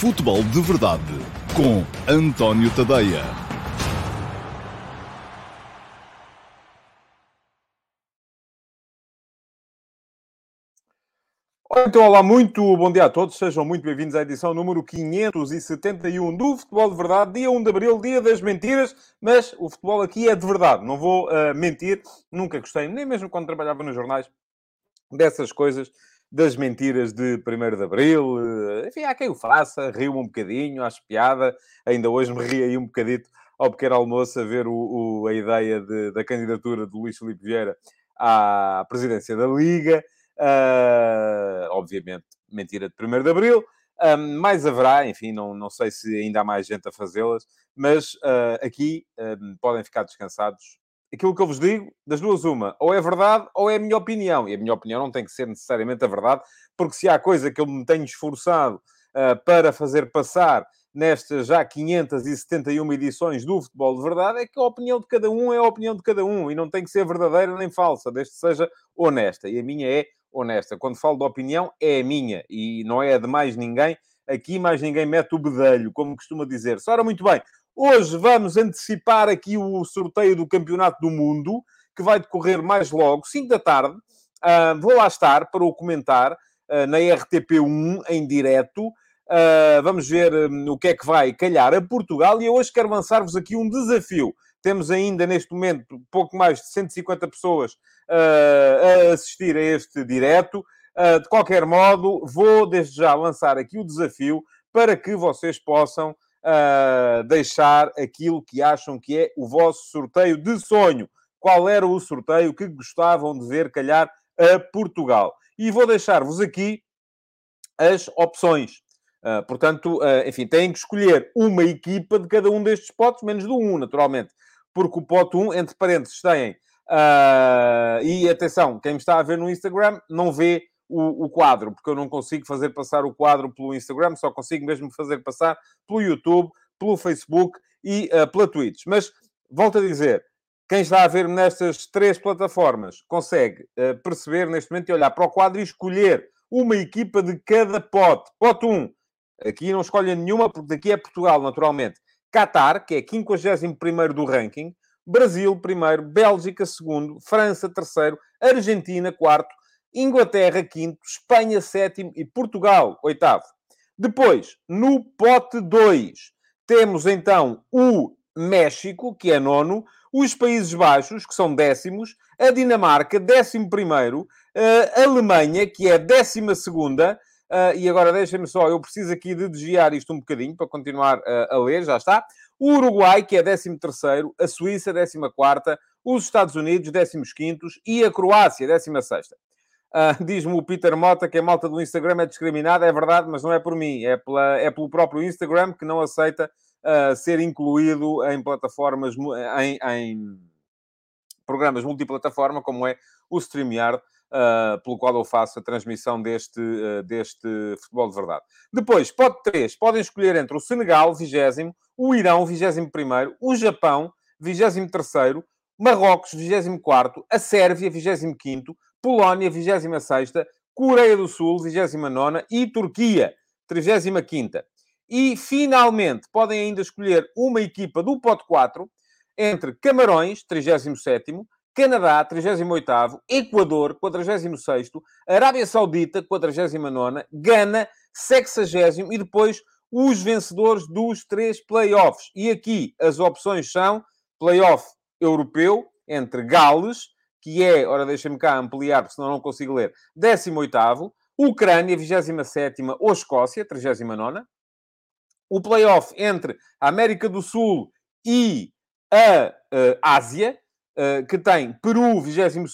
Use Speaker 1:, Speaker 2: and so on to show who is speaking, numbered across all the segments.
Speaker 1: Futebol de Verdade com António Tadeia.
Speaker 2: Então, olá, muito bom dia a todos. Sejam muito bem-vindos à edição número 571 do Futebol de Verdade, dia 1 de Abril, dia das mentiras, mas o futebol aqui é de verdade, não vou uh, mentir, nunca gostei, nem mesmo quando trabalhava nos jornais, dessas coisas das mentiras de 1 de Abril. Eh, enfim, há quem o faça, rio-me um bocadinho, acho piada. Ainda hoje me ri aí um bocadito ao pequeno almoço a ver o, o, a ideia de, da candidatura de Luís Filipe Vieira à presidência da Liga. Uh, obviamente, mentira de 1 de Abril. Um, mais haverá, enfim, não, não sei se ainda há mais gente a fazê-las, mas uh, aqui podem ficar descansados aquilo que eu vos digo, das duas, uma, ou é verdade ou é a minha opinião. E a minha opinião não tem que ser necessariamente a verdade, porque se há coisa que eu me tenho esforçado uh, para fazer passar nestas já 571 edições do Futebol de Verdade, é que a opinião de cada um é a opinião de cada um e não tem que ser verdadeira nem falsa, desde que seja honesta. E a minha é honesta. Quando falo de opinião, é a minha e não é a de mais ninguém. Aqui mais ninguém mete o bedelho, como costuma dizer-se. Ora, muito bem, Hoje vamos antecipar aqui o sorteio do Campeonato do Mundo, que vai decorrer mais logo, 5 da tarde. Uh, vou lá estar para o comentar uh, na RTP1 em direto. Uh, vamos ver um, o que é que vai calhar a Portugal. E eu hoje quero lançar-vos aqui um desafio. Temos ainda neste momento pouco mais de 150 pessoas a assistir a este direto. de qualquer modo, vou desde já lançar aqui o desafio para que vocês possam uh, deixar aquilo que acham que é o vosso sorteio de sonho. Qual era o sorteio que gostavam de ver calhar a Portugal? E vou deixar-vos aqui as opções. Uh, portanto, uh, enfim, têm que escolher uma equipa de cada um destes potes, menos do um, naturalmente. Porque o pote 1, entre parênteses, têm... Uh, e atenção, quem me está a ver no Instagram não vê o, o, quadro, porque eu não consigo fazer passar o quadro pelo Instagram, só consigo mesmo fazer passar pelo YouTube, pelo Facebook e uh, pela Twitch. Mas, volto a dizer, quem está a ver nestas três plataformas consegue uh, perceber neste momento e olhar para o quadro e escolher uma equipa de cada pote. Pote 1. Aqui não escolhem nenhuma, porque daqui é Portugal, naturalmente. Qatar, que é 51 do ranking. Brasil, primeiro. Bélgica, segundo. França, terceiro. Argentina, quarto. Inglaterra, quinto, Espanha, sétimo e Portugal, oitavo. Depois, no pote 2, temos então o México, que é nono, os Países Baixos, que são décimos, a Dinamarca, décimo primeiro, a Alemanha, que é décima segunda, Uh, e agora deixem-me só, eu preciso aqui de desviar isto um bocadinho para continuar a ler, já está. O Uruguai, que é 13 terceiro, a Suíça, 14 quarta, os Estados Unidos, 15 quintos e a Croácia, 16 sexta. Uh, Diz-me o Peter Mota que a malta do Instagram é discriminada, é verdade, mas não é por mim, é, pela, é pelo próprio Instagram que não aceita uh, ser incluído em plataformas, em, em, programas multiplataforma, como é o StreamYard, uh, pelo qual eu faço a transmissão deste, deste futebol de verdade. Depois, pode 3, podem escolher entre o Senegal, 20, o Irão, 21, o Japão, 23, Marrocos, 24, a Sérvia, 25, Polónia, 26 Coreia do Sul, 29 e Turquia, 35 E, finalmente, podem ainda escolher uma equipa do pote 4 entre Camarões, 37 Canadá, 38 Equador, 46 Arábia Saudita, 49 Gana, 60 e depois os vencedores dos três playoffs. E aqui as opções são playoff europeu entre Gales, que é, ora deixa-me cá ampliar, porque senão não consigo ler, 18º, Ucrânia, 27 ou Escócia, 39 o playoff entre a América do Sul e a uh, Ásia, uh, que tem Peru, 22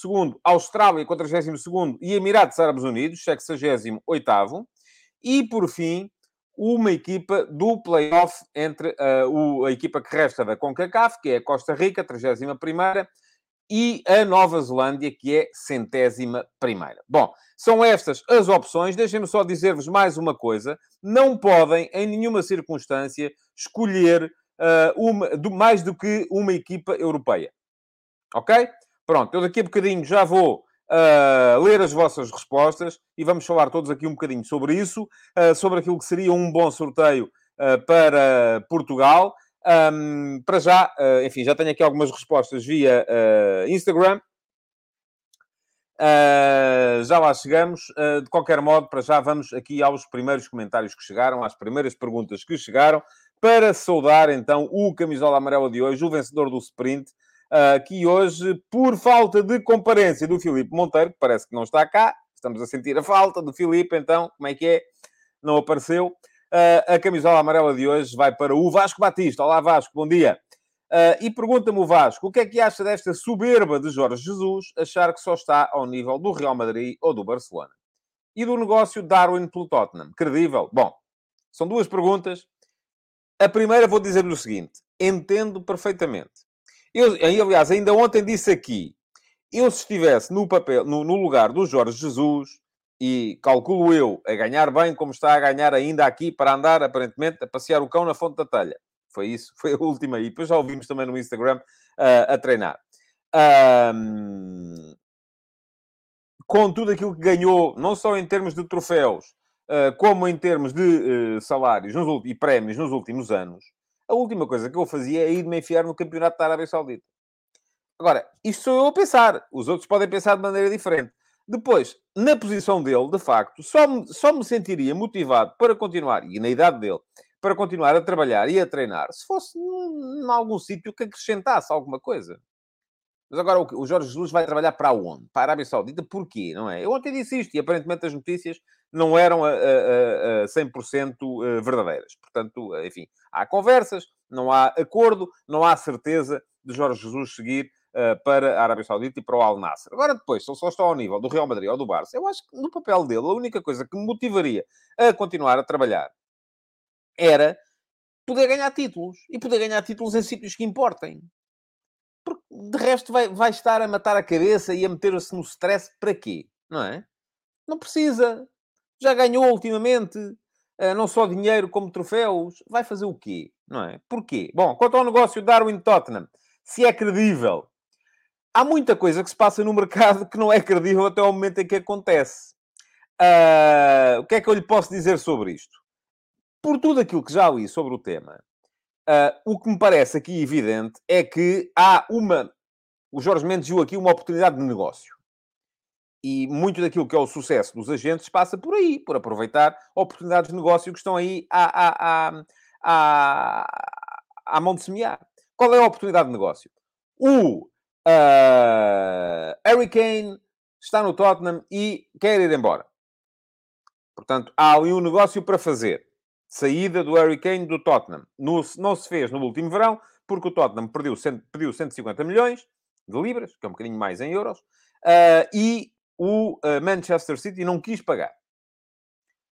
Speaker 2: Austrália, 42 e Emirados Árabes Unidos, 68 e, por fim, uma equipa do playoff entre uh, o, a equipa que resta da CONCACAF, que é a Costa Rica, 31 e a Nova Zelândia, que é centésima primeira. Bom, são estas as opções. Deixem-me só dizer-vos mais uma coisa. Não podem, em nenhuma circunstância, escolher uh, uma, do, mais do que uma equipa europeia. Ok? Pronto, eu daqui a bocadinho já vou uh, ler as vossas respostas e vamos falar todos aqui um bocadinho sobre isso, uh, sobre aquilo que seria um bom sorteio para Portugal. Um, para já, enfim, já tenho aqui algumas respostas via Instagram. já lá chegamos. de qualquer modo, para já vamos aqui aos primeiros comentários que chegaram, às primeiras perguntas que chegaram, para saudar então o camisola amarela de hoje, o vencedor do sprint, uh, que hoje, por falta de comparência do Filipe Monteiro, que parece que não está cá, estamos a sentir a falta do Filipe, então, como é que é? Não apareceu. Uh, a camisola amarela de hoje vai para o Vasco Batista. Olá, Vasco, bom dia. Uh, e pergunta-me o Vasco, o que é que acha desta soberba de Jorge Jesus achar que só está ao nível do Real Madrid ou do Barcelona? E do negócio Darwin pelo Tottenham? Credível? Bom, são duas perguntas. A primeira vou dizer-lhe o seguinte: entendo perfeitamente eu, aliás, ainda ontem disse aqui, eu se estivesse no papel, no, no, lugar do Jorge Jesus, e calculo eu a ganhar bem como está a ganhar ainda aqui para andar, aparentemente, a passear o cão na fonte da telha. Foi isso, foi a última. E depois já ouvimos também no Instagram uh, a treinar. Um, com tudo aquilo que ganhou, não só em termos de troféus, uh, como em termos de uh, salários nos, e prémios nos últimos anos, a última coisa que eu fazia é ir-me enfiar no campeonato da Arábia Saudita. Agora, isto sou eu a pensar. Os outros podem pensar de maneira diferente. Depois, na posição dele, de facto, só me, só me sentiria motivado para continuar, e na idade dele, para continuar a trabalhar e a treinar, se fosse em algum sítio que acrescentasse alguma coisa. Mas agora o Jorge Jesus vai trabalhar para onde? Para a Arábia Saudita. Porquê? Não é? Eu ontem disse isto e aparentemente as notícias não eram a, a, a 100% eh, verdadeiras. Portanto, enfim, há conversas, não há acordo, não há certeza de Jorge Jesus seguir para a Arábia Saudita e para o Al Nasser. Agora, depois, se ele só está ao nível do Real Madrid ou do Barça, eu acho que no papel dele, a única coisa que me motivaria a continuar a trabalhar era poder ganhar títulos. E poder ganhar títulos em sítios que importem. Porque, de resto, vai, vai estar a matar a cabeça e a meter-se no stress para quê? Não é? Não precisa. Já ganhou ultimamente. Uh, não só dinheiro como troféus, vai fazer o quê? Não é? Porquê? Bom, quanto ao negócio Darwin-Tottenham, se é credível, há muita coisa que se passa no mercado que não é credível até ao momento em que acontece. Uh, o que é que eu lhe posso dizer sobre isto? Por tudo aquilo que já li sobre o tema, uh, o que me parece aqui evidente é que há uma... O Jorge Mendes viu aqui uma oportunidade de negócio. E muito daquilo que é o sucesso dos agentes passa por aí, por aproveitar oportunidades de negócio que estão aí à, à, à, à, à mão de semear. Qual é a oportunidade de negócio? O uh, Harry Kane está no Tottenham e quer ir embora. Portanto, há ali um negócio para fazer. Saída do Harry Kane do Tottenham. No, não se fez no último verão, porque o Tottenham perdeu, pediu 150 milhões de libras, que é um bocadinho mais em euros, uh, e o uh, Manchester City não quis pagar.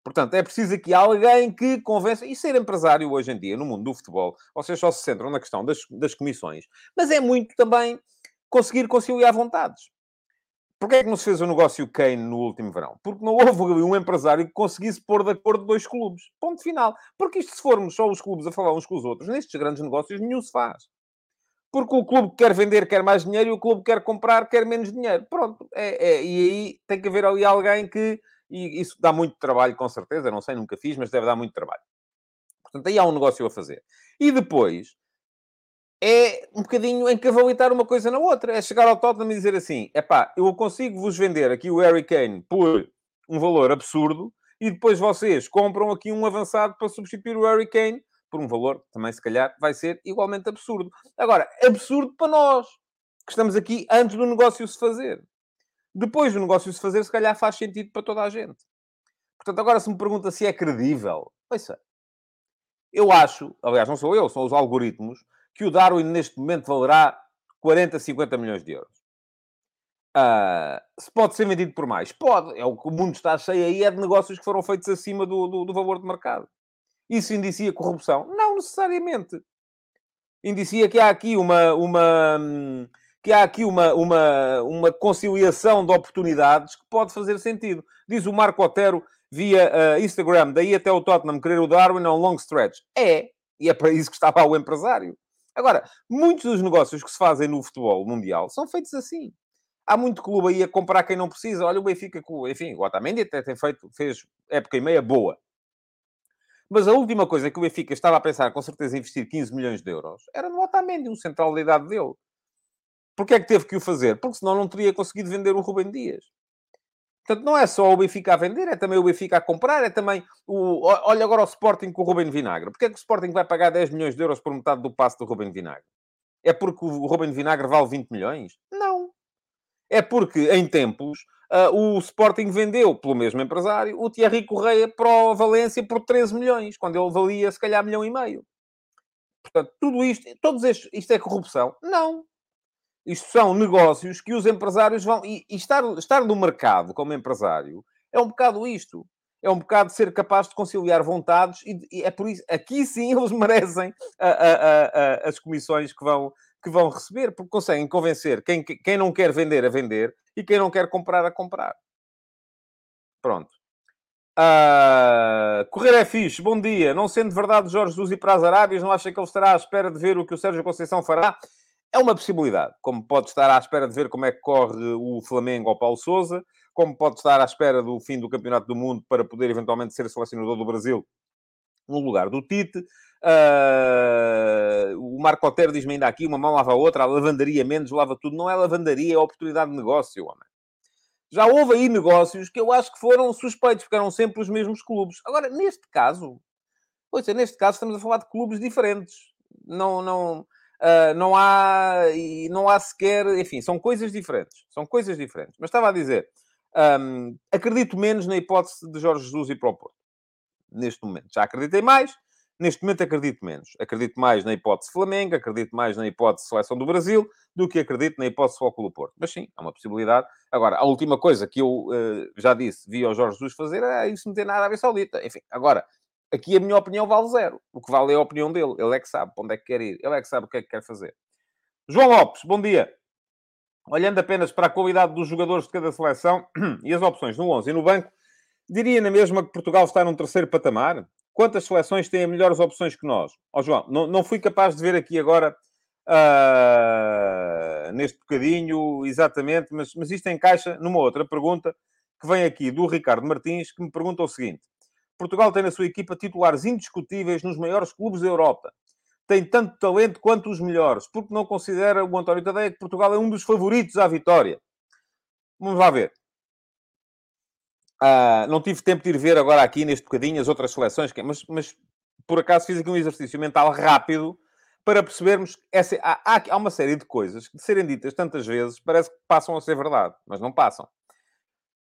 Speaker 2: Portanto, é preciso aqui alguém que convença. E ser empresário hoje em dia, no mundo do futebol, vocês só se centram na questão das, das comissões, mas é muito também conseguir conciliar vontades. Porquê é que não se fez o negócio Kane no último verão? Porque não houve um empresário que conseguisse pôr de acordo dois clubes. Ponto final. Porque isto, se formos só os clubes a falar uns com os outros, nestes grandes negócios nenhum se faz. Porque o clube quer vender, quer mais dinheiro, e o clube quer comprar, quer menos dinheiro. Pronto. É, é, e aí tem que haver ali alguém que... E isso dá muito trabalho, com certeza. Não sei, nunca fiz, mas deve dar muito trabalho. Portanto, aí há um negócio a fazer. E depois, é um bocadinho encavalitar uma coisa na outra. É chegar ao Tottenham e dizer assim, é pá, eu consigo vos vender aqui o Harry Kane por um valor absurdo e depois vocês compram aqui um avançado para substituir o Harry Kane por um valor também, se calhar, vai ser igualmente absurdo. Agora, absurdo para nós, que estamos aqui antes do negócio se fazer. Depois do negócio se fazer, se calhar faz sentido para toda a gente. Portanto, agora se me pergunta se é credível, pensa. Eu acho, aliás, não sou eu, são os algoritmos, que o Darwin neste momento valerá 40, 50 milhões de euros. Uh, se pode ser vendido por mais? Pode. É o que o mundo está cheio aí, é de negócios que foram feitos acima do, do, do valor de mercado. Isso indicia corrupção? Não necessariamente. Indicia que há aqui uma, uma, que há aqui uma, uma, uma conciliação de oportunidades que pode fazer sentido. Diz o Marco Otero via uh, Instagram, daí até o Tottenham querer o Darwin é um long stretch. É, e é para isso que estava o empresário. Agora, muitos dos negócios que se fazem no futebol mundial são feitos assim. Há muito clube aí a comprar quem não precisa. Olha o Benfica, enfim, o Otamendi até tem feito, fez época e meia boa. Mas a última coisa que o Benfica estava a pensar, com certeza, investir 15 milhões de euros, era no Otamendi, no central da idade dele. Porquê é que teve que o fazer? Porque senão não teria conseguido vender o Rubem Dias. Portanto, não é só o Benfica a vender, é também o Benfica a comprar, é também o... Olha agora o Sporting com o Rubem Vinagre. Porquê é que o Sporting vai pagar 10 milhões de euros por metade do passe do Rubem Vinagre? É porque o Rubem Vinagre vale 20 milhões? Não. É porque, em tempos, uh, o Sporting vendeu, pelo mesmo empresário, o Thierry Correia para o Valência por 13 milhões, quando ele valia, se calhar, milhão e meio. Portanto, tudo isto, todos estes, isto é corrupção? Não. Isto são negócios que os empresários vão. E, e, estar, estar no mercado como empresário é um bocado isto. É um bocado ser capaz de conciliar vontades, e, é por isso. Aqui sim eles merecem a, a, a, as comissões que vão, que vão receber, porque conseguem convencer quem, quem não quer vender a vender e quem não quer comprar a comprar. Pronto. Uh, correr é fixe, bom dia. Não sendo verdade Jorge Jesus e para as Arábias, não acha que ele estará à espera de ver o que o Sérgio Conceição fará? É uma possibilidade, como pode estar à espera de ver como é que corre o Flamengo ao Paulo Souza, como pode estar à espera do fim do Campeonato do Mundo para poder eventualmente ser selecionador do Brasil no lugar do Tite. Uh, o Marco Otero diz-me ainda aqui, uma mão lava a outra, a lavandaria menos lava tudo. Não é lavandaria, é oportunidade de negócio, homem. Já houve aí negócios que eu acho que foram suspeitos, porque eram sempre os mesmos clubes. Agora, neste caso, seja, neste caso estamos a falar de clubes diferentes. Não, não, Uh, não há e não há sequer, enfim, são coisas diferentes, são coisas diferentes. Mas estava a dizer, um, acredito menos na hipótese de Jorge Jesus ir para o Porto neste momento. Já acreditei mais, neste momento acredito menos. Acredito mais na hipótese Flamengo, acredito mais na hipótese Seleção do Brasil do que acredito na hipótese Fóculo Porto. Mas sim, é uma possibilidade. Agora, a última coisa que eu uh, já disse, vi o Jorge Jesus fazer é isso meter na Arábia Saudita. Enfim, agora, Aqui a minha opinião vale zero. O que vale é a opinião dele. Ele é que sabe para onde é que quer ir. Ele é que sabe o que é que quer fazer. João Lopes, bom dia. Olhando apenas para a qualidade dos jogadores de cada seleção e as opções no 11 e no banco, diria na mesma que Portugal está num terceiro patamar? Quantas seleções têm melhores opções que nós? Ó oh, João, não, não fui capaz de ver aqui agora uh, neste bocadinho exatamente, mas, mas isto encaixa numa outra pergunta que vem aqui do Ricardo Martins, que me pergunta o seguinte: Portugal tem na sua equipa titulares indiscutíveis nos maiores clubes da Europa. Tem tanto talento quanto os melhores. Porque não considera o António Tadeia que Portugal é um dos favoritos à vitória? Vamos lá ver. Ah, não tive tempo de ir ver agora aqui neste bocadinho as outras seleções, mas, mas por acaso fiz aqui um exercício mental rápido para percebermos essa, há, há, uma série de coisas que, de serem ditas tantas vezes, parece que passam a ser verdade, mas não passam.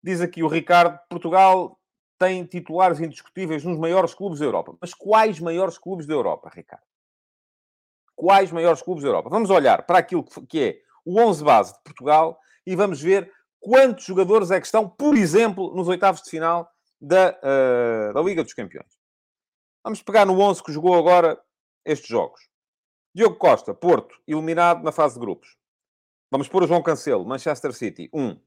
Speaker 2: Diz aqui o Ricardo: Portugal tem titulares indiscutíveis nos maiores clubes da Europa. Mas quais maiores clubes da Europa, Ricardo? Quais maiores clubes da Europa? Vamos olhar para aquilo que é o 11 base de Portugal e vamos ver quantos jogadores é que estão, por exemplo, nos oitavos de final da, uh, da Liga dos Campeões. Vamos pegar no 11 que jogou agora estes jogos. Diogo Costa, Porto, eliminado na fase de grupos. Vamos pôr o João Cancelo, Manchester City, 1. Um.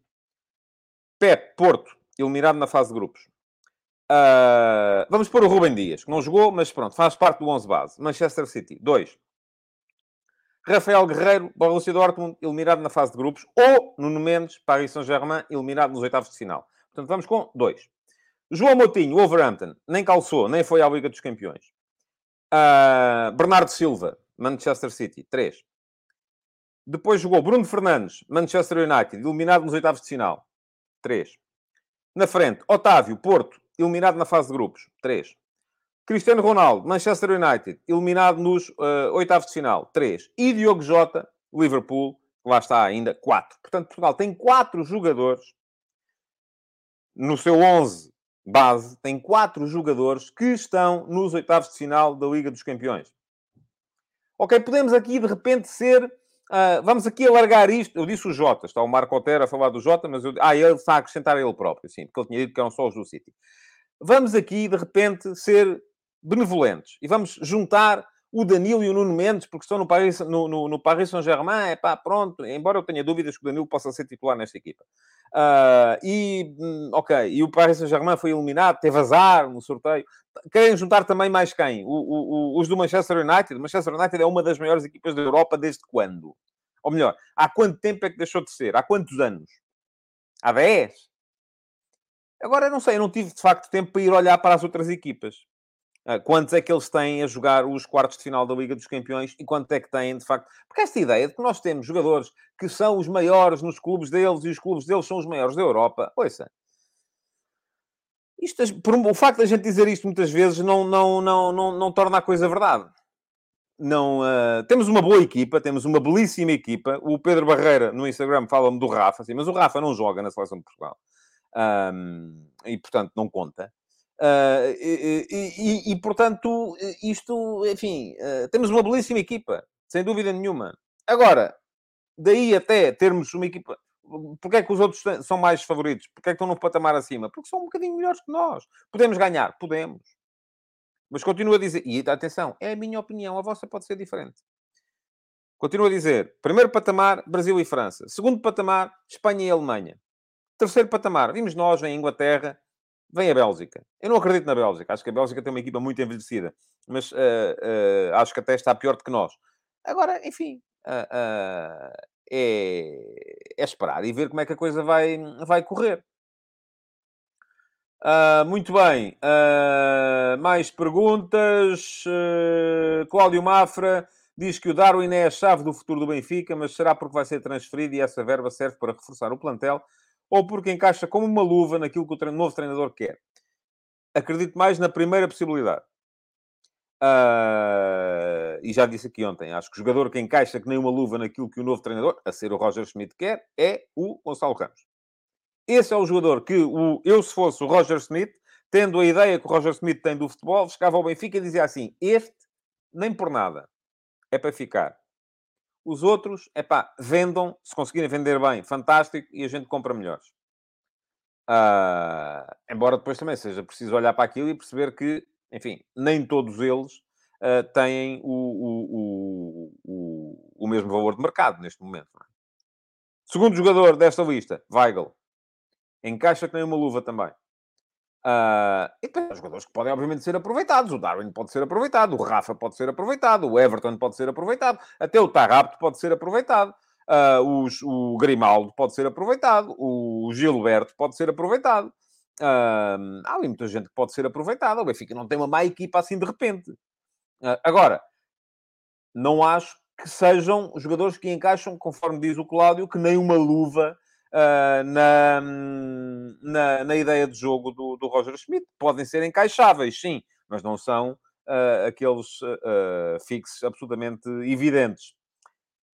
Speaker 2: Pep, Porto, eliminado na fase de grupos. Uh, vamos pôr o Rubem Dias, que não jogou, mas pronto, faz parte do 11 base. Manchester City, 2. Rafael Guerreiro, Borussia Dortmund, eliminado na fase de grupos. Ou Nuno Mendes, Paris Saint-Germain, eliminado nos oitavos de final. Portanto, vamos com 2. João Moutinho, Wolverhampton, nem calçou, nem foi à Liga dos Campeões. Uh, Bernardo Silva, Manchester City, 3. Depois jogou Bruno Fernandes, Manchester United, eliminado nos oitavos de final. 3. Na frente, Otávio, Porto, eliminado na fase de grupos. 3. Cristiano Ronaldo, Manchester United, eliminado nos uh, oitavos de final. 3. E Diogo Jota, Liverpool, lá está ainda, 4. Portanto, Portugal tem 4 jogadores no seu 11 base, tem 4 jogadores que estão nos oitavos de final da Liga dos Campeões. Ok, podemos aqui de repente ser Uh, vamos aqui alargar isto. Eu disse o Jota, está o Marco Otero a falar do Jota, mas eu... ah, ele está a acrescentar ele próprio, sim, porque ele tinha dito que eram só os do City. Vamos aqui, de repente, ser benevolentes e vamos juntar o Danilo e o Nuno Mendes, porque estão no Paris, no, no, no Paris Saint-Germain, é pá, pronto, embora eu tenha dúvidas que o Danilo possa ser titular nesta equipa. Uh, e, hum, ok, e o Paris Saint-Germain foi eliminado, teve azar no sorteio. Querem juntar também mais quem? O, o, os do Manchester United. O Manchester United é uma das maiores equipas da Europa desde quando? Ou melhor, há quanto tempo é que deixou de ser? Há quantos anos? Há 10? Agora, não sei, eu não tive, de facto, tempo para ir olhar para as outras equipas. Ah, quantos é que eles têm a jogar os quartos de final da Liga dos Campeões e quanto é que têm, de facto. Porque esta ideia de que nós temos jogadores que são os maiores nos clubes deles e os clubes deles são os maiores da Europa, ouça. Isto, o facto de a gente dizer isto muitas vezes não, não, não, não, não torna a coisa verdade. Não, uh, temos uma boa equipa, temos uma belíssima equipa. O Pedro Barreira no Instagram fala-me do Rafa, assim, mas o Rafa não joga na seleção de Portugal. Um, e portanto não conta. Uh, e, e, e, portanto, isto, enfim, uh, temos uma belíssima equipa, sem dúvida nenhuma. Agora, daí até termos uma equipa. Porquê é que os outros são mais favoritos? Porquê é que estão no patamar acima? Porque são um bocadinho melhores que nós. Podemos ganhar? Podemos. Mas continuo a dizer, e atenção, é a minha opinião, a vossa pode ser diferente. Continuo a dizer, primeiro patamar, Brasil e França. Segundo patamar, Espanha e Alemanha. Terceiro patamar, vimos nós em Inglaterra, vem a Bélgica. Eu não acredito na Bélgica. Acho que a Bélgica tem uma equipa muito envelhecida. Mas uh, uh, acho que até está pior do que nós. Agora, enfim, uh, é, é, esperar e ver como é que a coisa vai, vai correr. muito bem. mais perguntas. Cláudio Mafra diz que o Darwin é a chave do futuro do Benfica, mas será porque vai ser transferido e essa verba serve para reforçar o plantel ou porque encaixa como uma luva naquilo que o novo treinador quer. Acredito mais na primeira possibilidade. Uh, e já disse aqui ontem, acho que o jogador que encaixa que nem uma luva naquilo que o novo treinador, a ser o Roger Schmidt, quer, é o Gonçalo Ramos. Esse é o jogador que o, eu, se fosse o Roger Smith, tendo a ideia que o Roger Smith tem do futebol, chegava ao Benfica e dizia assim: Este, nem por nada, é para ficar. Os outros, é pá, vendam, se conseguirem vender bem, fantástico, e a gente compra melhores. Uh, embora depois também seja preciso olhar para aquilo e perceber que, enfim, nem todos eles uh, têm o, o, o, o, mesmo valor de mercado neste momento. É? Segundo jogador desta lista, Weigl. Encaixa que nem uma luva também. Uh, e depois jogadores que podem, obviamente, ser aproveitados. O Darwin pode ser aproveitado, o Rafa pode ser aproveitado, o Everton pode ser aproveitado, até o Tarrapto pode ser aproveitado, uh, os, o Grimaldo pode ser aproveitado, o Gilberto pode ser aproveitado. Uh, há ali muita gente que pode ser aproveitada. O Benfica não tem uma má equipa assim de repente. agora, não acho que sejam jogadores que encaixam, conforme diz o Cláudio, que nem uma luva uh, na, na, na, ideia de jogo do, do Roger Schmidt. Podem ser encaixáveis, sim, mas não são uh, aqueles uh, fixos absolutamente evidentes.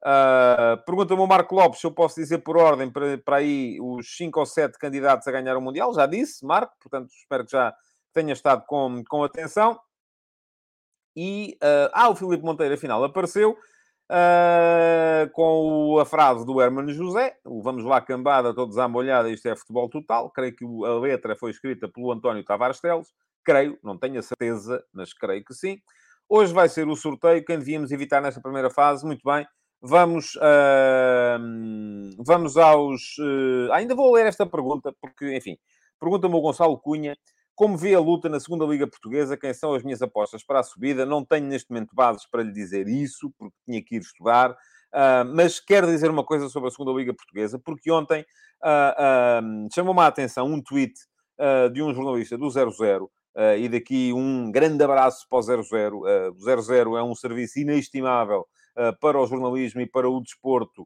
Speaker 2: Uh, Pergunta-me o Marco Lopes se eu posso dizer por ordem para, para aí os 5 ou 7 candidatos a ganhar o Mundial. Já disse, Marco, portanto espero que já tenha estado com, com atenção. E, uh, ah, o Filipe Monteiro afinal apareceu uh, com a frase do Hermano José, vamos lá cambada, todos à molhada, isto é futebol total. Creio que a letra foi escrita pelo António Tavares Teles, creio, não tenho a certeza, mas creio que sim. Hoje vai ser o sorteio, quem devíamos evitar nesta primeira fase, muito bem. Vamos, uh, vamos aos. Uh, ainda vou ler esta pergunta, porque, enfim, pergunta-me o Gonçalo Cunha como vê a luta na segunda Liga Portuguesa? Quem são as minhas apostas para a subida? Não tenho neste momento bases para lhe dizer isso, porque tinha que ir estudar. Uh, mas quero dizer uma coisa sobre a segunda Liga Portuguesa, porque ontem uh, uh, chamou-me a atenção um tweet de um jornalista do 00, e daqui um grande abraço para o 00. o 00 é um serviço inestimável para o jornalismo e para o desporto,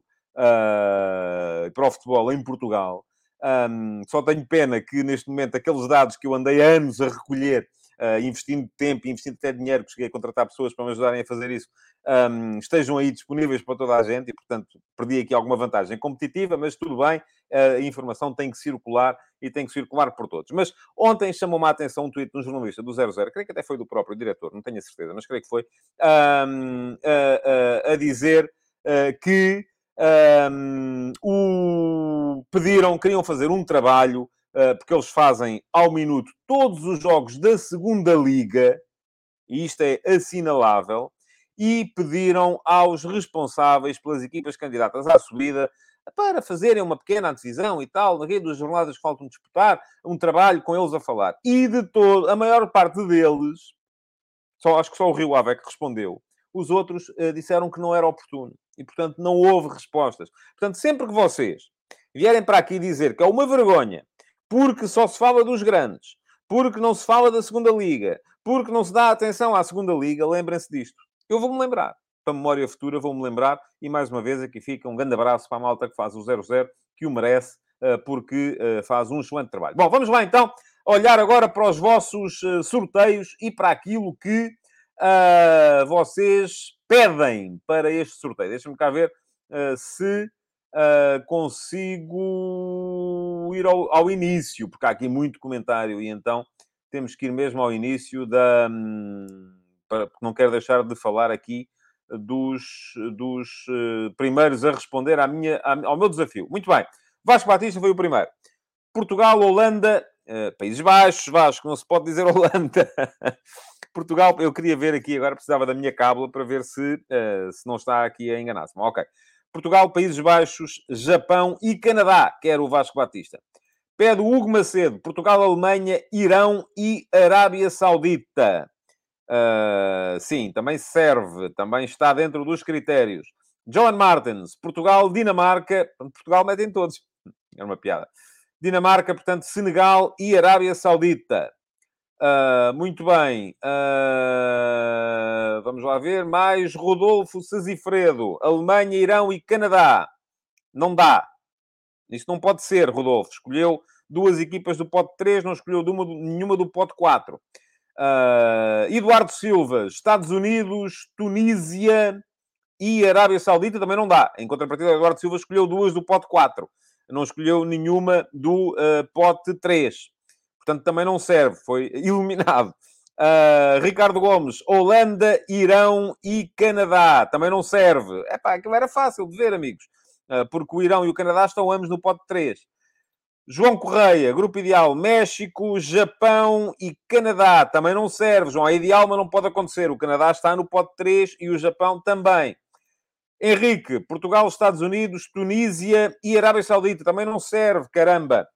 Speaker 2: e para o futebol em Portugal. Um, só tenho pena que neste momento aqueles dados que eu andei anos a recolher, uh, investindo tempo investindo até dinheiro, que cheguei a contratar pessoas para me ajudarem a fazer isso, um, estejam aí disponíveis para toda a gente e, portanto, perdi aqui alguma vantagem competitiva, mas tudo bem, a informação tem que circular e tem que circular por todos. Mas ontem chamou-me a atenção um tweet de um jornalista do 00, creio que até foi do próprio diretor, não tenho a certeza, mas creio que foi, um, a, a, a, dizer uh, que um, o... Pediram, queriam fazer um trabalho, uh, porque eles fazem ao minuto todos os jogos da segunda liga, e isto é assinalável, e pediram aos responsáveis pelas equipas candidatas à subida para fazerem uma pequena antevisão e tal, daqui duas jornadas que faltam disputar, um trabalho com eles a falar. E de todo, a maior parte deles, só, acho que só o Rio Ave é que respondeu, os outros uh, disseram que não era oportuno E, portanto, não houve respostas. Portanto, sempre que vocês vierem para aqui dizer que é uma vergonha, porque só se fala dos grandes, porque não se fala da segunda liga, porque não se dá atenção à segunda liga, lembrem-se disto. Eu vou-me lembrar. Para a memória futura, vou-me lembrar. E, mais uma vez, aqui fica um grande abraço para a malta que faz o 0-0, que o merece, eh, porque eh, faz um excelente trabalho. Bom, vamos lá então olhar agora para os vossos eh, sorteios e para aquilo que uh, vocês pedem para este sorteio. Deixa-me cá ver uh, se uh, consigo ir ao, ao, início, porque há aqui muito comentário e então temos que ir mesmo ao início da. Um, para, porque não quero deixar de falar aqui dos, dos primeiros a responder à minha, ao meu desafio. Muito bem. Vasco Batista foi o primeiro. Portugal, Holanda, Países Baixos, Vasco, não se pode dizer Holanda. Portugal, eu queria ver aqui, agora precisava da minha cábula para ver se, uh, se não está aqui a enganar-se. Ok. Portugal, Países Baixos, Japão e Canadá, quer o Vasco Batista. Pede Hugo Macedo, Portugal, Alemanha, Irão e Arábia Saudita. Uh, sim, também serve, também está dentro dos critérios. John Martins, Portugal, Dinamarca. Portugal metem todos. Era uma piada. Dinamarca, portanto, Senegal e Arábia Saudita. Uh, muito bem. Uh, vamos lá ver. Mais Rodolfo Sazifredo. Alemanha, Irão e Canadá. Não dá. Isto não pode ser, Rodolfo. Escolheu duas equipas do pote 3, não escolheu nenhuma do pote 4. Uh, ah, Eduardo Silva, Estados Unidos, Tunísia e Arábia Saudita também não dá. Em contrapartida, Eduardo Silva escolheu duas do pote 4 não escolheu nenhuma do pote 3. Portanto, também não serve, foi eliminado. Uh, Ricardo Gomes, Holanda, Irão e Canadá. Também não serve. É pá, aquilo era fácil de ver, amigos. Uh, porque o Irão e o Canadá estão ambos no pote 3. João Correia, grupo ideal, México, Japão e Canadá. Também não serve, João. É ideal, mas não pode acontecer. O Canadá está no pote 3 e o Japão também. Henrique, Portugal, Estados Unidos, Tunísia e Arábia Saudita. Também não serve, caramba.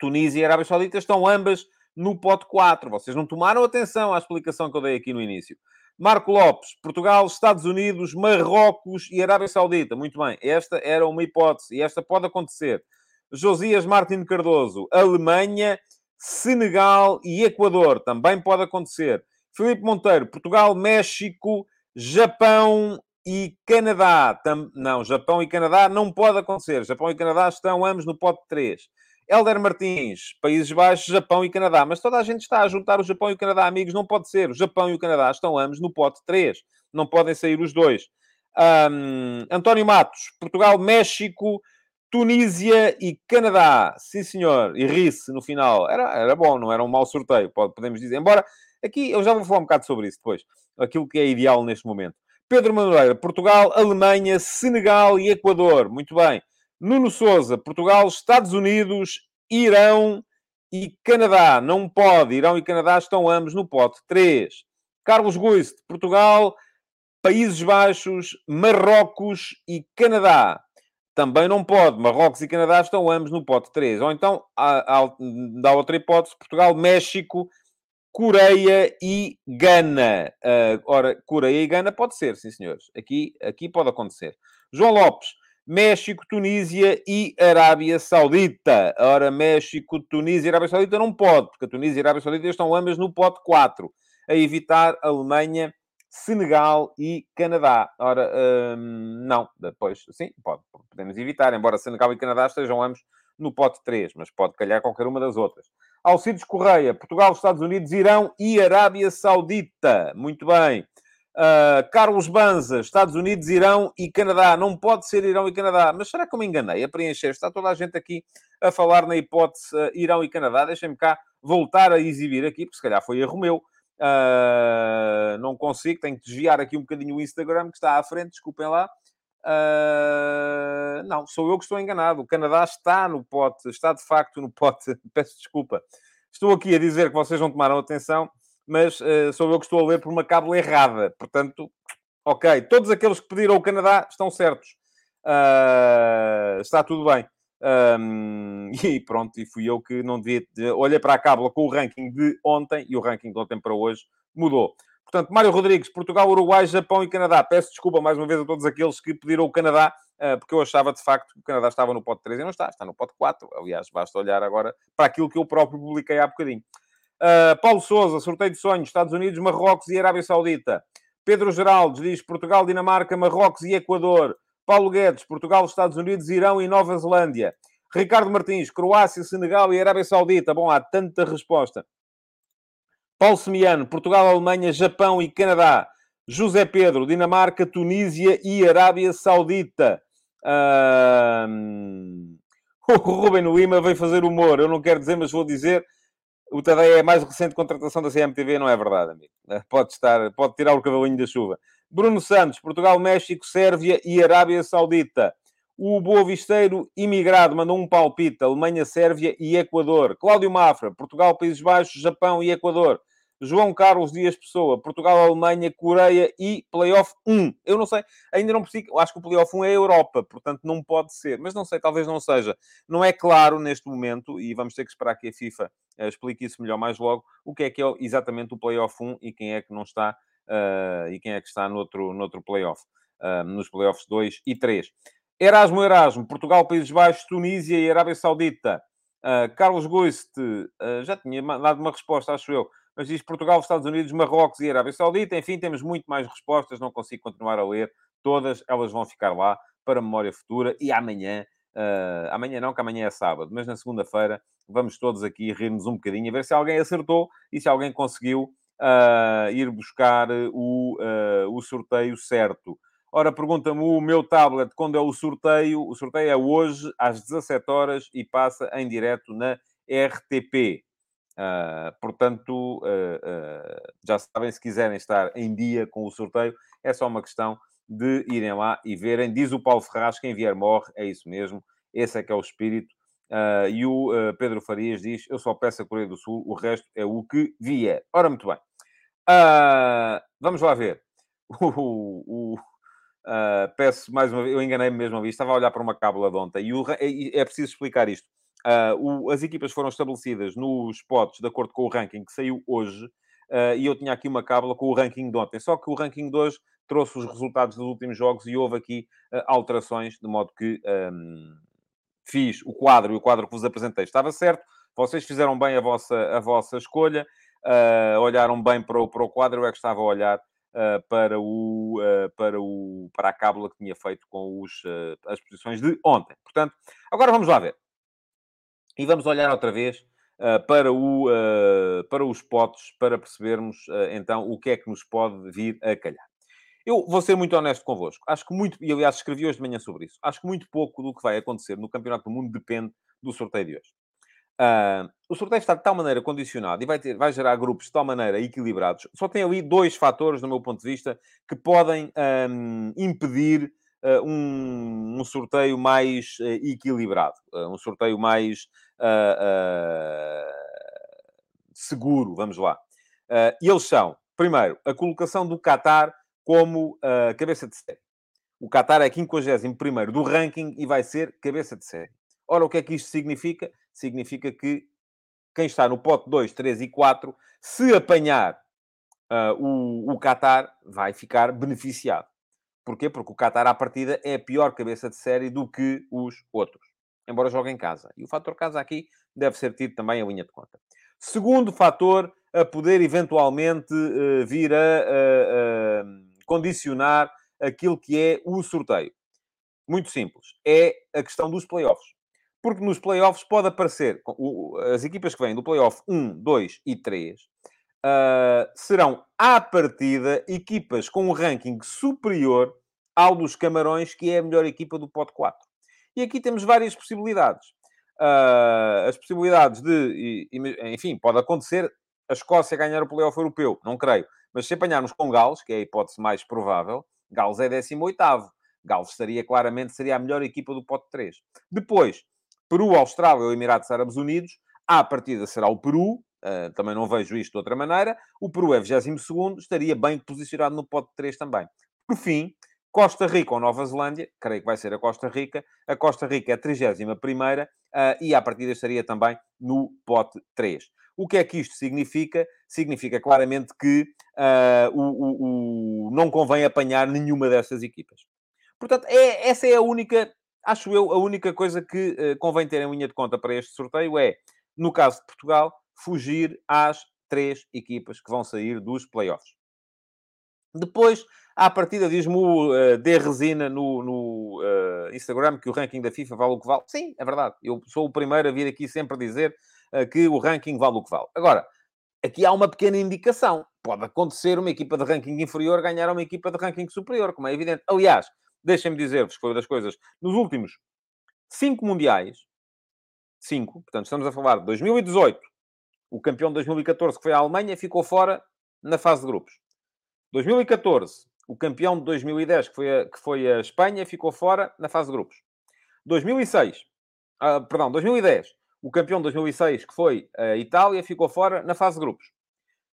Speaker 2: Tunísia e Arábia Saudita estão ambas no pote 4. Vocês não tomaram atenção à explicação que eu dei aqui no início. Marco Lopes, Portugal, Estados Unidos, Marrocos e Arábia Saudita. Muito bem, esta era uma hipótese e esta pode acontecer. Josias Martins Cardoso, Alemanha, Senegal e Equador. Também pode acontecer. Filipe Monteiro, Portugal, México, Japão e Canadá. Tam... Não, Japão e Canadá não pode acontecer. Japão e Canadá estão ambos no pote 3. Helder Martins, Países Baixos, Japão e Canadá. Mas toda a gente está a juntar o Japão e o Canadá, amigos. Não pode ser. O Japão e o Canadá estão ambos no pote 3. Não podem sair os dois. Um, António Matos, Portugal, México, Tunísia e Canadá. Sim, senhor. E ri-se no final. Era, era bom, não era um mau sorteio, podemos dizer. Embora, aqui eu já vou falar um bocado sobre isso depois. Aquilo que é ideal neste momento. Pedro Madureira, Portugal, Alemanha, Senegal e Equador. Muito bem. Nuno Souza, Portugal, Estados Unidos, Irão e Canadá. Não pode. Irão e Canadá estão ambos no pote 3. Carlos Guiste, Portugal, Países Baixos, Marrocos e Canadá. Também não pode. Marrocos e Canadá estão ambos no pote 3. Ou então, dá outra hipótese, Portugal, México, Coreia e Gana. Uh, ora, Coreia e Gana pode ser, sim, senhores. Aqui, aqui pode acontecer. João Lopes, México, Tunísia e Arábia Saudita. Ora, México, Tunísia e Arábia Saudita não pode, porque a Tunísia e a Arábia Saudita estão ambas no pote 4. A evitar Alemanha, Senegal e Canadá. Ora, hum, não. Depois, sim, pode, podemos evitar, embora Senegal e Canadá estejam ambos no pote 3, mas pode calhar qualquer uma das outras. Alcides Correia, Portugal, Estados Unidos, Irão e Arábia Saudita. Muito bem. Uh, Carlos Banza, Estados Unidos, Irão e Canadá. Não pode ser Irão e Canadá. Mas será que eu me enganei a preencher? Está toda a gente aqui a falar na hipótese uh, Irão e Canadá. Deixem-me cá voltar a exibir aqui, porque se calhar foi erro meu. Uh, não consigo, tenho que desviar aqui um bocadinho o Instagram que está à frente, desculpem lá. Não, sou eu que estou enganado. O Canadá está no pote, está de facto no pote. Peço desculpa. Estou aqui a dizer que vocês não tomaram atenção, mas uh, sou eu que estou a ler por uma cábula errada. Portanto, ok. Todos aqueles que pediram o Canadá estão certos. Uh, está tudo bem. Um, e pronto, e fui eu que não devia. Olhei para a cábula com o ranking de ontem e o ranking de ontem para hoje mudou. Portanto, Mário Rodrigues, Portugal, Uruguai, Japão e Canadá. Peço desculpa mais uma vez a todos aqueles que pediram o Canadá, uh, porque eu achava de facto que o Canadá estava no pote 3 e não está, está no pote 4. Aliás, basta olhar agora para aquilo que eu próprio publiquei há bocadinho. Uh, Paulo Souza, sorteio de sonhos, Estados Unidos, Marrocos e Arábia Saudita. Pedro Geraldes diz Portugal, Dinamarca, Marrocos e Equador. Paulo Guedes, Portugal, Estados Unidos, Irão e Nova Zelândia. Ricardo Martins, Croácia, Senegal e Arábia Saudita. Bom, há tanta resposta. Paulo Semiano, Portugal, Alemanha, Japão e Canadá. José Pedro, Dinamarca, Tunísia e Arábia Saudita. Um... O Ruben Lima veio fazer humor. Eu não quero dizer, mas vou dizer. O Tadei é a mais recente contratação da CMTV, não é verdade, amigo? Pode estar, pode tirar o cavalinho da chuva. Bruno Santos, Portugal, México, Sérvia e Arábia Saudita. O Boa Visteiro imigrado mandou um palpite. Alemanha, Sérvia e Equador. Cláudio Mafra, Portugal, Países Baixos, Japão e Equador. João Carlos Dias Pessoa, Portugal, Alemanha, Coreia e Playoff 1. Eu não sei, ainda não percebi, acho que o Playoff 1 é a Europa, portanto não pode ser, mas não sei, talvez não seja. Não é claro neste momento, e vamos ter que esperar que a FIFA uh, explique isso melhor mais logo, o que é que é exatamente o Playoff 1 e quem é que não está, uh, e quem é que está noutro, noutro Playoff, uh, nos Playoffs 2 e 3. Erasmo Erasmo, Portugal, Países Baixos, Tunísia e Arábia Saudita. Uh, Carlos Goist, uh, já tinha dado uma resposta, acho eu, mas diz Portugal, Estados Unidos, Marrocos e Arábia Saudita. Enfim, temos muito mais respostas, não consigo continuar a ler. Todas elas vão ficar lá para memória futura e amanhã, uh, amanhã não, que amanhã é sábado, mas na segunda-feira vamos todos aqui rir-nos um bocadinho, a ver se alguém acertou e se alguém conseguiu ir buscar o, o sorteio certo. Ora, pergunta-me o meu tablet quando é o sorteio. O sorteio é hoje, às 17 horas, e passa em direto na RTP. Ah, portanto, uh, uh, já sabem, se quiserem estar em dia com o sorteio, é só uma questão de irem lá e verem. Diz o Paulo Ferraz, quem vier morre, é isso mesmo. Esse é que é o espírito. e o Pedro Farias diz, eu só peço a Coreia do Sul, o resto é o que vier. Ora, muito bem. vamos lá ver. Peço mais uma vez, eu enganei-me mesmo ali, estava a olhar para uma cábula de ontem e, o, e é preciso explicar isto. Uh, o, as equipas foram estabelecidas nos potes de acordo com o ranking que saiu hoje uh, e eu tinha aqui uma cábula com o ranking de ontem, só que o ranking de hoje trouxe os resultados dos últimos jogos e houve aqui alterações, de modo que um, fiz o quadro e o quadro que vos apresentei estava certo, vocês fizeram bem a vossa, a vossa escolha, olharam bem para o, para o quadro, eu é que estava a olhar uh, para, o, uh, para, o, para a cábula que tinha feito com os, uh, as posições de ontem. Portanto, agora vamos lá ver. E vamos olhar outra vez para, o, para os potes, para percebermos então o que é que nos pode vir a calhar. Eu vou ser muito honesto convosco. Acho que muito, e aliás escrevi hoje de manhã sobre isso, acho que muito pouco do que vai acontecer no Campeonato do Mundo depende do sorteio de hoje. Uh, o sorteio está de tal maneira condicionado e vai, ter, vai gerar grupos de tal maneira equilibrados. Só tem ali dois fatores, do meu ponto de vista, que podem um, impedir uh, um, um, sorteio mais uh, equilibrado, um sorteio mais seguro, vamos lá. e eles são, primeiro, a colocação do Qatar como cabeça de série. O Qatar é 51 do ranking e vai ser cabeça de série. Ora, o que é que isto significa? Significa que quem está no pote 2, 3 e 4, se apanhar uh, o, o Qatar, vai ficar beneficiado. Porquê? Porque o Qatar, à partida, é a pior cabeça de série do que os outros. Embora jogue em casa. E o fator casa aqui deve ser tido também a linha de conta. Segundo fator a poder eventualmente uh, vir a, condicionar aquilo que é o sorteio. Muito simples. É a questão dos playoffs porque nos playoffs pode aparecer as equipas que vêm do playoff 1, 2 e 3 uh, ah, serão à partida equipas com um ranking superior ao dos Camarões, que é a melhor equipa do pote 4. E aqui temos várias possibilidades. Uh, as possibilidades de, enfim, pode acontecer a Escócia ganhar o playoff europeu, não creio. Mas se apanharmos com Gales, que é a hipótese mais provável, Gales é 18 Gales estaria claramente, seria a melhor equipa do pote 3. Depois, Peru, Austrália ou Emirados Árabes Unidos, à partida será o Peru, uh, também não vejo isto de outra maneira. O Peru é 22, estaria bem posicionado no pote 3 também. Por fim, Costa Rica ou Nova Zelândia, creio que vai ser a Costa Rica. A Costa Rica é a 31 uh, e à partida estaria também no pote 3. O que é que isto significa? Significa claramente que uh, o, o, o, não convém apanhar nenhuma dessas equipas. Portanto, é, essa é a única, acho eu, a única coisa que uh, convém ter em linha de conta para este sorteio é, no caso de Portugal, fugir às três equipas que vão sair dos playoffs. Depois, à partida, diz-me o uh, D Resina no, no uh, Instagram que o ranking da FIFA vale o que vale. Sim, é verdade. Eu sou o primeiro a vir aqui sempre dizer uh, que o ranking vale o que vale. Agora, aqui há uma pequena indicação. Pode acontecer uma equipa de ranking inferior ganhar uma equipa de ranking superior, como é evidente. Aliás, deixem-me dizer-vos que foi das coisas, nos últimos cinco mundiais, cinco, portanto, estamos a falar de 2018, o campeão de 2014, que foi a Alemanha, ficou fora na fase de grupos. 2014, o campeão de 2010, que foi a, que foi a Espanha, ficou fora na fase de grupos. 2006, uh, ah, perdão, 2010, o campeão de 2006, que foi a Itália, ficou fora na fase de grupos.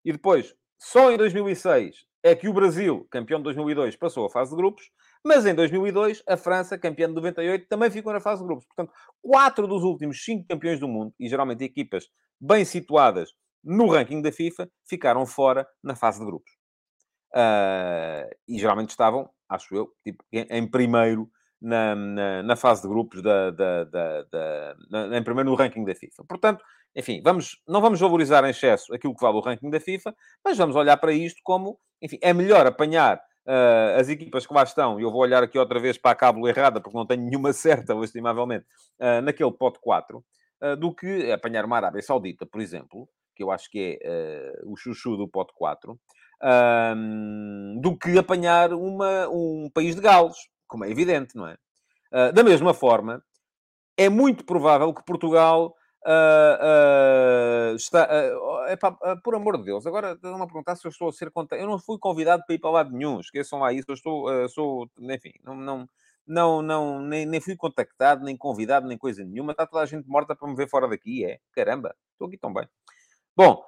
Speaker 2: E depois, só em 2006 é que o Brasil, campeão de 2002, passou a fase de grupos, mas em 2002, a França, campeã de 98, também ficou na fase de grupos. Portanto, quatro dos últimos cinco campeões do mundo, e geralmente equipas bem situadas no ranking da FIFA, ficaram fora na fase de grupos. Uh, e geralmente estavam, acho eu, tipo, em, primeiro na, na, na, fase de grupos, da, da, da, da na, em primeiro no ranking da FIFA. Portanto, enfim, vamos, não vamos valorizar em excesso aquilo que vale o ranking da FIFA, mas vamos olhar para isto como, enfim, é melhor apanhar uh, as equipas que lá estão, e eu vou olhar aqui outra vez para a cábula errada, porque não tenho nenhuma certa, estimavelmente, uh, naquele pote 4, do que apanhar uma Arábia Saudita, por exemplo, que eu acho que é o chuchu do pote 4, um, do que apanhar uma, um país de galos, como é evidente, não é? Uh, da mesma forma, é muito provável que Portugal uh, uh, está. Epá, por amor de Deus, agora estão-me a perguntar se eu estou a ser Eu não fui convidado para ir para lado nenhum, esqueçam lá isso. Eu estou, sou, enfim, não, não, não, não nem, nem fui contactado, nem convidado, nem coisa nenhuma. Está toda a gente morta para me ver fora daqui, é? Caramba, estou aqui tão bem. Bom,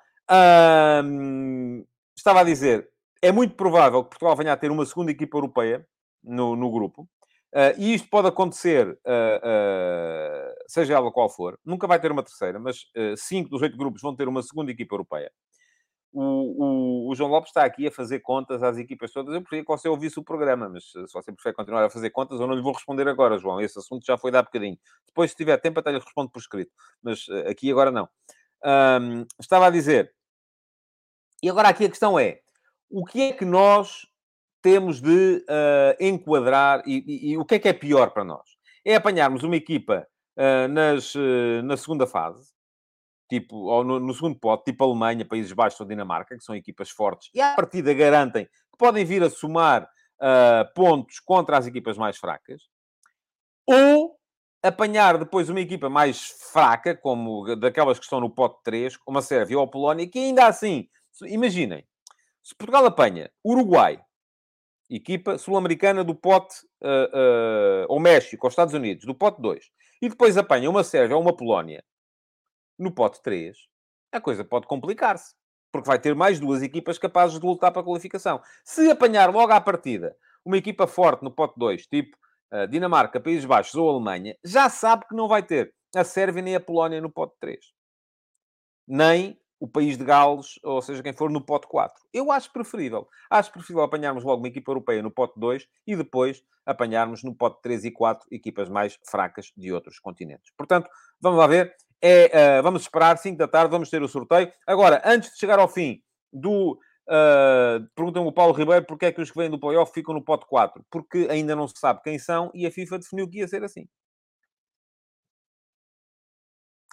Speaker 2: estava a dizer, é muito provável que Portugal venha a ter uma segunda equipa europeia no, no grupo. Uh, e isto pode acontecer, uh, uh, seja ela qual for. Nunca vai ter uma terceira, mas cinco dos oito grupos vão ter uma segunda equipa europeia. O, o, o, João Lopes está aqui a fazer contas às equipas todas. Eu preferia que você ouvisse o programa, mas se você prefere continuar a fazer contas, eu não lhe vou responder agora, João. Esse assunto já foi dar bocadinho. Depois, se tiver tempo, até lhe respondo por escrito. Mas aqui agora não. Um, estava a dizer e agora aqui a questão é: o que é que nós temos de uh, enquadrar e, e, e, o que é que é pior para nós? É apanharmos uma equipa uh, nas, uh, na segunda fase, tipo, ou no, no, segundo pote, tipo Alemanha, Países Baixos ou Dinamarca, que são equipas fortes, e à partida garantem que podem vir a somar pontos contra as equipas mais fracas, ou apanhar depois uma equipa mais fraca, como daquelas que estão no pote 3, como a Sérvia ou a Polónia, que ainda assim Imaginem, se Portugal apanha Uruguai, equipa sul-americana do pote, uh, uh, ou México, ou Estados Unidos, do pote 2, e depois apanha uma Sérvia ou uma Polónia no pote 3, a coisa pode complicar-se. Porque vai ter mais duas equipas capazes de lutar para a qualificação. Se apanhar logo à partida uma equipa forte no pote 2, tipo uh, Dinamarca, Países Baixos ou Alemanha, já sabe que não vai ter a Sérvia nem a Polónia no pote 3. Nem o país de Gales, ou seja, quem for no pote 4. Eu acho preferível. Acho preferível apanharmos logo uma equipa europeia no pote 2 e depois apanharmos no pote 3 e 4 equipas mais fracas de outros continentes. Portanto, vamos lá ver. É, uh, vamos esperar, 5 da tarde, vamos ter o sorteio. Agora, antes de chegar ao fim do. Uh, Perguntam-me o Paulo Ribeiro porque é que os que vêm do playoff ficam no pote 4. Porque ainda não se sabe quem são e a FIFA definiu que ia ser assim.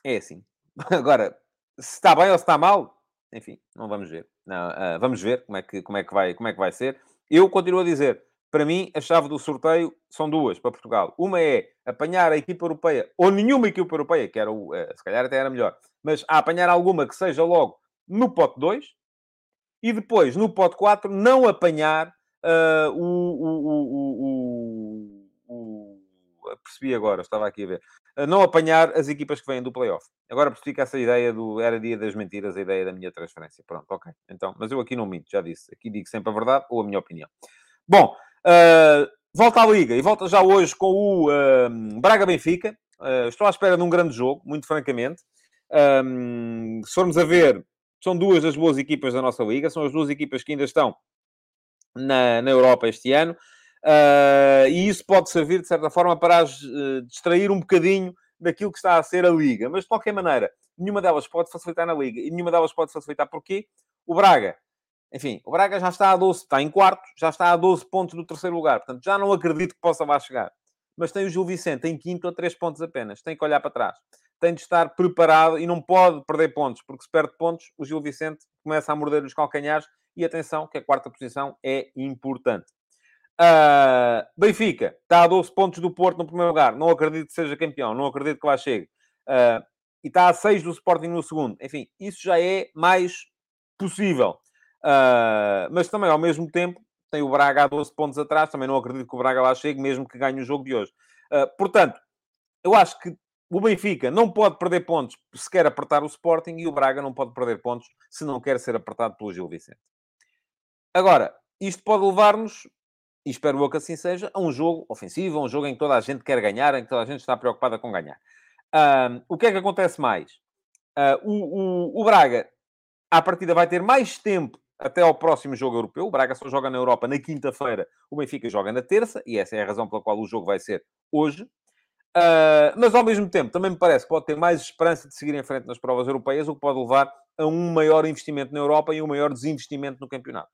Speaker 2: É assim. Agora, se está bem ou se está mal, enfim, não vamos ver. Não, uh, vamos ver como é, que, como, é que vai, como é que vai ser. Eu continuo a dizer, para mim, a chave do sorteio são duas para Portugal. Uma é apanhar a equipa europeia, ou nenhuma equipa europeia, que era o, uh, se calhar até era melhor, mas a apanhar alguma que seja logo no pote 2, e depois, no pote 4, não apanhar uh, o, o, o, o, Percebi agora, estava aqui a ver não apanhar as equipas que vêm do playoff. Agora que essa ideia do era dia das mentiras, a ideia da minha transferência. Pronto, ok. Então, mas eu aqui não minto, já disse. Aqui digo sempre a verdade ou a minha opinião. Bom, uh, volta à Liga e volta já hoje com o uh, Braga-Benfica. Uh, estou à espera de um grande jogo, muito francamente. Um, se formos a ver, são duas das boas equipas da nossa liga, são as duas equipas que ainda estão na, na Europa este ano. Uh, e isso pode servir, de certa forma, para as, uh, distrair um bocadinho daquilo que está a ser a Liga. Mas, de qualquer maneira, nenhuma delas pode facilitar na Liga. E nenhuma delas pode facilitar porquê? O Braga. Enfim, o Braga já está a 12, está em quarto, já está a 12 pontos do terceiro lugar. Portanto, já não acredito que possa lá chegar. Mas tem o Gil Vicente em quinto a 3 pontos apenas. Tem que olhar para trás. Tem de estar preparado e não pode perder pontos, porque se perde pontos, o Gil Vicente começa a morder os calcanhares. E atenção, que a quarta posição é importante. Uh, Benfica está a 12 pontos do Porto no primeiro lugar. Não acredito que seja campeão, não acredito que lá chegue. Uh, e está a 6 do Sporting no segundo. Enfim, isso já é mais possível. Uh, mas também, ao mesmo tempo, tem o Braga a 12 pontos atrás. Também não acredito que o Braga lá chegue, mesmo que ganhe o jogo de hoje. portanto, eu acho que o Benfica não pode perder pontos se quer apertar o Sporting e o Braga não pode perder pontos se não quer ser apertado pelo Gil Vicente. Agora, isto pode levar-nos e espero eu que assim seja, a um jogo ofensivo, a um jogo em que toda a gente quer ganhar, em que toda a gente está preocupada com ganhar. Um, o que é que acontece mais? Uh, o, o, o, Braga, à partida, vai ter mais tempo até ao próximo jogo europeu. O Braga só joga na Europa na quinta-feira, o Benfica joga na terça, e essa é a razão pela qual o jogo vai ser hoje. Uh, mas, ao mesmo tempo, também me parece que pode ter mais esperança de seguir em frente nas provas europeias, o que pode levar a um maior investimento na Europa e um maior desinvestimento no campeonato.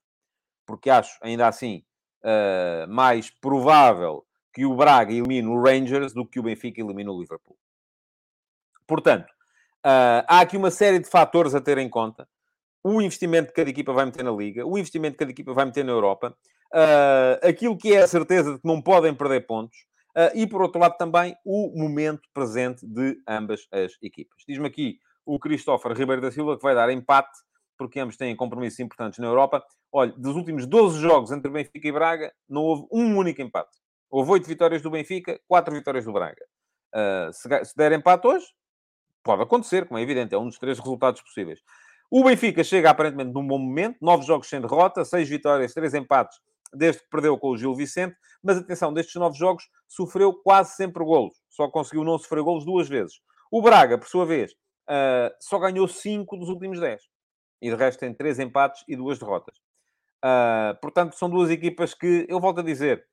Speaker 2: Porque acho, ainda assim, uh, mais provável que o Braga elimine o Rangers do que o Benfica elimine o Liverpool. Portanto, uh, há aqui uma série de fatores a ter em conta. O investimento que cada equipa vai meter na Liga, o investimento que cada equipa vai meter na Europa, uh, aquilo que é a certeza de que não podem perder pontos, uh, e por outro lado também o momento presente de ambas as equipas. Diz-me aqui o Christopher Ribeiro da Silva que vai dar empate, porque ambos têm compromissos importantes na Europa. Olha, dos últimos 12 jogos entre Benfica e Braga, não houve um único empate. Houve 8 vitórias do Benfica, 4 vitórias do Braga. Uh, se, se der empate hoje, pode acontecer, como é evidente, é um dos três resultados possíveis. O Benfica chega aparentemente num bom momento, 9 jogos sem derrota, 6 vitórias, 3 empates, desde que perdeu com o Gil Vicente. Mas atenção, destes 9 jogos, sofreu quase sempre golos. Só conseguiu não sofrer golos duas vezes. O Braga, por sua vez, uh, só ganhou 5 dos últimos 10. E de resto tem 3 empates e 2 derrotas. Uh, portanto, são duas equipas que, eu volto a dizer,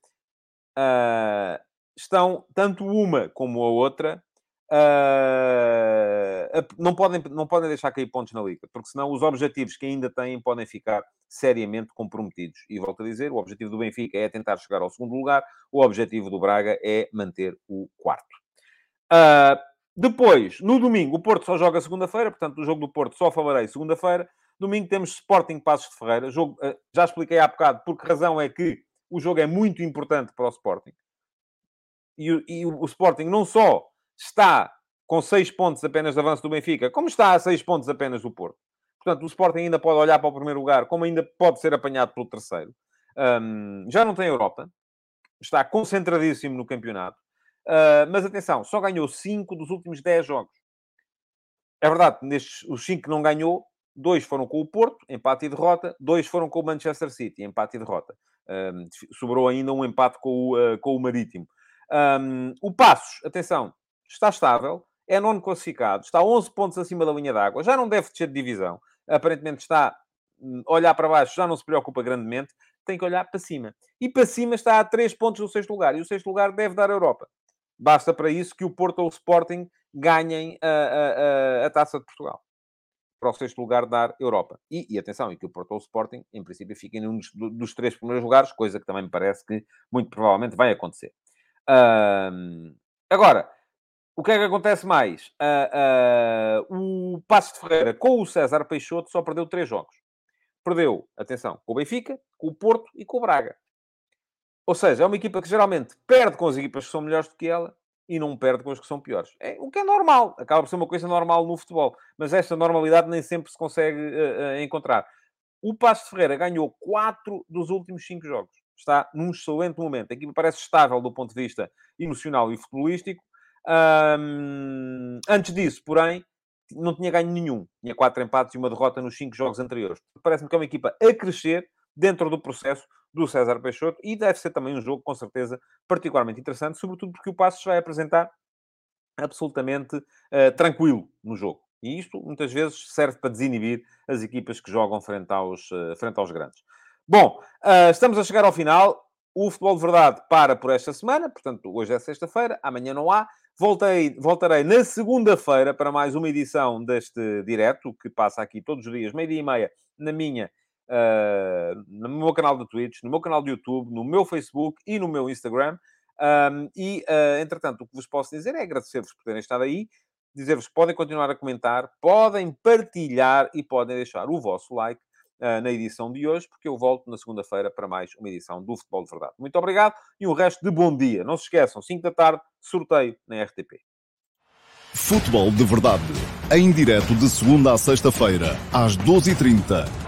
Speaker 2: uh, estão, tanto uma como a outra, uh, não, podem, não podem deixar cair pontos na Liga, porque senão os objetivos que ainda têm podem ficar seriamente comprometidos. E volto a dizer, o objetivo do Benfica é tentar chegar ao segundo lugar, o objetivo do Braga é manter o quarto. Depois, no domingo, o Porto só joga segunda-feira, portanto, o jogo do Porto só falarei segunda-feira. Domingo temos Sporting Passos de Ferreira. Jogo, eh, já expliquei há bocado por que razão é que o jogo é muito importante para o Sporting. E, e o, o Sporting não só está com 6 pontos apenas de avanço do Benfica, como está a 6 pontos apenas do Porto. Portanto, o Sporting ainda pode olhar para o primeiro lugar, como ainda pode ser apanhado pelo terceiro. Um, já não tem Europa. Está concentradíssimo no campeonato. Uh, mas atenção, só ganhou 5 dos últimos 10 jogos. É verdade, nestes, os 5 que não ganhou, dois foram com o Porto, empate e derrota, dois foram com o Manchester City, empate e derrota. Sobrou ainda um empate com o, uh, com o Marítimo. Um, o Passos, atenção, está estável, é nono classificado, está 11 pontos acima da linha d'água, já não deve descer de divisão, aparentemente está hum, olhar para baixo, já não se preocupa grandemente, tem que olhar para cima. E para cima está a 3 pontos do sexto lugar, e o sexto lugar deve dar a Europa. Basta para isso que o Porto ou o Sporting ganhem a, a, a, a Taça de Portugal para o sexto lugar da Europa. E, e atenção, e que o Porto ou o Sporting, em princípio, fiquem num dos, dos, três primeiros lugares, coisa que também me parece que muito provavelmente vai acontecer. Um, agora, o que é que acontece mais? Uh, uh, o Passo de Ferreira com o César Peixoto só perdeu três jogos. Perdeu, atenção, com o Benfica, com o Porto e com o Braga. Ou seja, é uma equipa que geralmente perde com as equipas que são melhores do que ela e não perde com os que são piores. É, o que é normal, acaba por ser uma coisa normal no futebol, mas esta normalidade nem sempre se consegue uh, uh, encontrar. O Passo de Ferreira ganhou 4 dos últimos 5 jogos. Está num excelente momento. A equipa parece estável do ponto de vista emocional e futebolístico. Um, antes disso, porém, não tinha ganho nenhum. Tinha 4 empates e uma derrota nos 5 jogos anteriores. Parece-me que é uma equipa a crescer dentro do processo do César Peixoto e deve ser também um jogo, com certeza, particularmente interessante, sobretudo porque o Passos vai apresentar absolutamente uh, tranquilo no jogo. E isto, muitas vezes, serve para desinibir as equipas que jogam frente aos, uh, frente aos grandes. Bom, uh, estamos a chegar ao final. O Futebol de Verdade para por esta semana. Portanto, hoje é sexta-feira, amanhã não há. Voltei, voltarei na segunda-feira para mais uma edição deste direto, que passa aqui todos os dias, meio-dia e meia, na minha uh, no meu canal de Twitch, no meu canal de YouTube, no meu Facebook e no meu Instagram. Um, e, uh, entretanto, o que vos posso dizer é agradecer-vos por terem estado aí, dizer-vos que podem continuar a comentar, podem partilhar e podem deixar o vosso like uh, na edição de hoje, porque eu volto na segunda-feira para mais uma edição do Futebol de Verdade. Muito obrigado e um resto de bom dia. Não se esqueçam, 5 da tarde, sorteio na RTP.
Speaker 1: Futebol de Verdade, em direto de segunda a sexta-feira, às 12h30